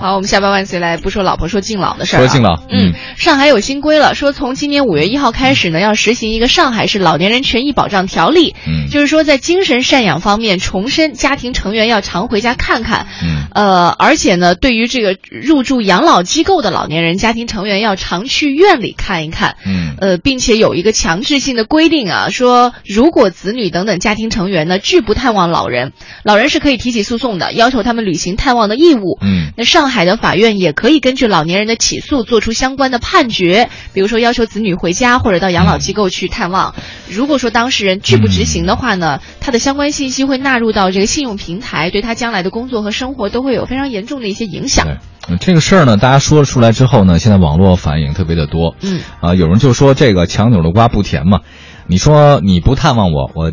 好，我们下班万岁来不说老婆说敬老的事儿、啊。说敬老，嗯，上海有新规了，说从今年五月一号开始呢，要实行一个上海市老年人权益保障条例。嗯，就是说在精神赡养方面，重申家庭成员要常回家看看。嗯，呃，而且呢，对于这个入住养老机构的老年人，家庭成员要常去院里看一看。嗯，呃，并且有一个强制性的规定啊，说如果子女等等家庭成员呢拒不探望老人，老人是可以提起诉讼的，要求他们履行探望的义务。嗯，那上海的法院也可以根据老年人的起诉做出相关的判决，比如说要求子女回家或者到养老机构去探望。如果说当事人拒不执行的话呢，他的相关信息会纳入到这个信用平台，对他将来的工作和生活都会有非常严重的一些影响。嗯，这个事儿呢，大家说了出来之后呢，现在网络反应特别的多。嗯，啊，有人就说这个强扭的瓜不甜嘛，你说你不探望我，我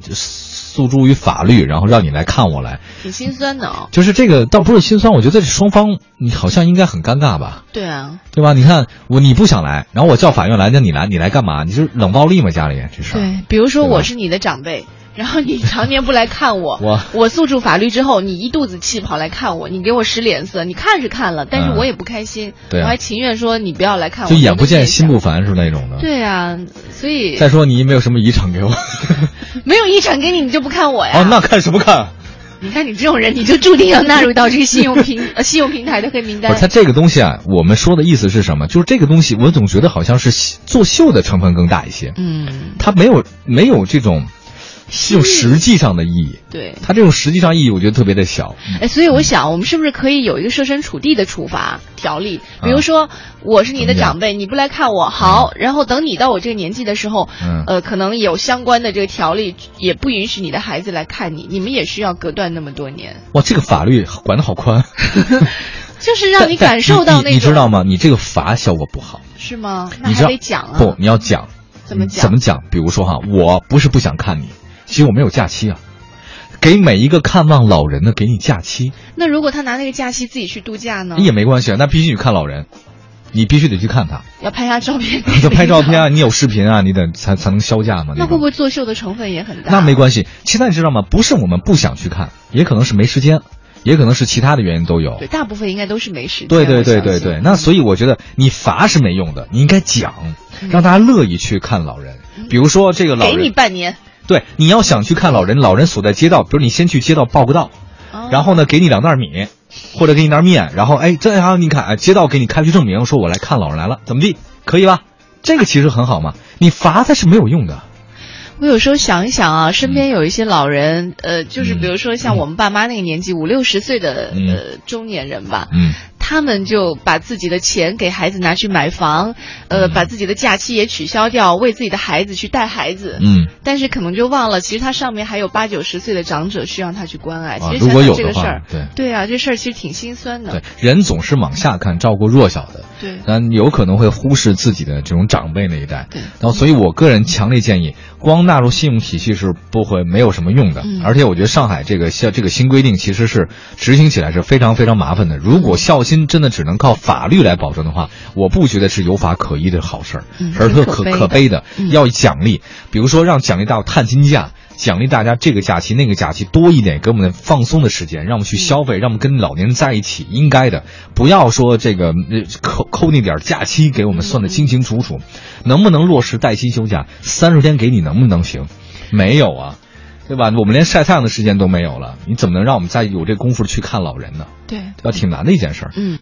诉诸于法律，然后让你来看我来，挺心酸的哦。就是这个倒不是心酸，我觉得这双方你好像应该很尴尬吧？对啊，对吧？你看我你不想来，然后我叫法院来，那你来，你来干嘛？你是冷暴力吗？家里这事儿？对，比如说我是你的长辈。然后你常年不来看我，我我诉诸法律之后，你一肚子气跑来看我，你给我使脸色，你看是看了，但是我也不开心，对啊、我还情愿说你不要来看我，就眼不见心不烦是那种的。对啊，所以再说你没有什么遗产给我，没有遗产给你，你就不看我呀？哦，那看什么看？你看你这种人，你就注定要纳入到这个信用平 呃信用平台的黑名单。不是，它这个东西啊，我们说的意思是什么？就是这个东西，我总觉得好像是作秀的成分更大一些。嗯，他没有没有这种。这种实际上的意义，对它这种实际上意义，我觉得特别的小。哎，所以我想，我们是不是可以有一个设身处地的处罚条例？比如说，我是你的长辈，你不来看我，好，然后等你到我这个年纪的时候，嗯，呃，可能有相关的这个条例，也不允许你的孩子来看你，你们也需要隔断那么多年。哇，这个法律管得好宽，就是让你感受到那种，你知道吗？你这个罚效果不好，是吗？那还得讲啊？不，你要讲，怎么讲？怎么讲？比如说哈，我不是不想看你。其实我没有假期啊，给每一个看望老人的给你假期。那如果他拿那个假期自己去度假呢？也没关系啊，那必须去看老人，你必须得去看他，要拍下照片。要拍照片啊，你有视频啊，你得才才能销假嘛。那会不会作秀的成分也很大？那没关系，现在你知道吗？不是我们不想去看，也可能是没时间，也可能是其他的原因都有。对，大部分应该都是没时间。对对对对对，那所以我觉得你罚是没用的，你应该讲，让大家乐意去看老人。比如说这个老人，给你半年。对，你要想去看老人，老人所在街道，比如你先去街道报个到，哦、然后呢，给你两袋米，或者给你袋面，然后哎，这样你看，街道给你开具证明，说我来看老人来了，怎么地，可以吧？这个其实很好嘛，你罚他是没有用的。我有时候想一想啊，身边有一些老人，呃，就是比如说像我们爸妈那个年纪，五六十岁的嗯呃中年人吧，嗯。他们就把自己的钱给孩子拿去买房，呃，嗯把自己的假期也取消掉，为自己的孩子去带孩子。嗯，但是可能就忘了，其实他上面还有八九十岁的长者需要他去关爱。其实如果有这个事儿，对对啊，这事儿其实挺心酸的。对，人总是往下看，照顾弱小的。对，但有可能会忽视自己的这种长辈那一代。对，然后所以我个人强烈建议，光纳入信用体系是不会没有什么用的。嗯、而且我觉得上海这个像这个新规定，其实是执行起来是非常非常麻烦的。如果孝心真的只能靠法律来保证的话，我不觉得是有法可依的好事儿，嗯、而特可可悲的。嗯、要奖励，比如说让奖励到探亲假。奖励大家这个假期那个假期多一点，给我们放松的时间，让我们去消费，让我们跟老年人在一起，应该的。不要说这个扣扣那点假期给我们算的清清楚楚，能不能落实带薪休假？三十天给你能不能行？没有啊，对吧？我们连晒太阳的时间都没有了，你怎么能让我们再有这功夫去看老人呢？对，要挺难的一件事儿。嗯。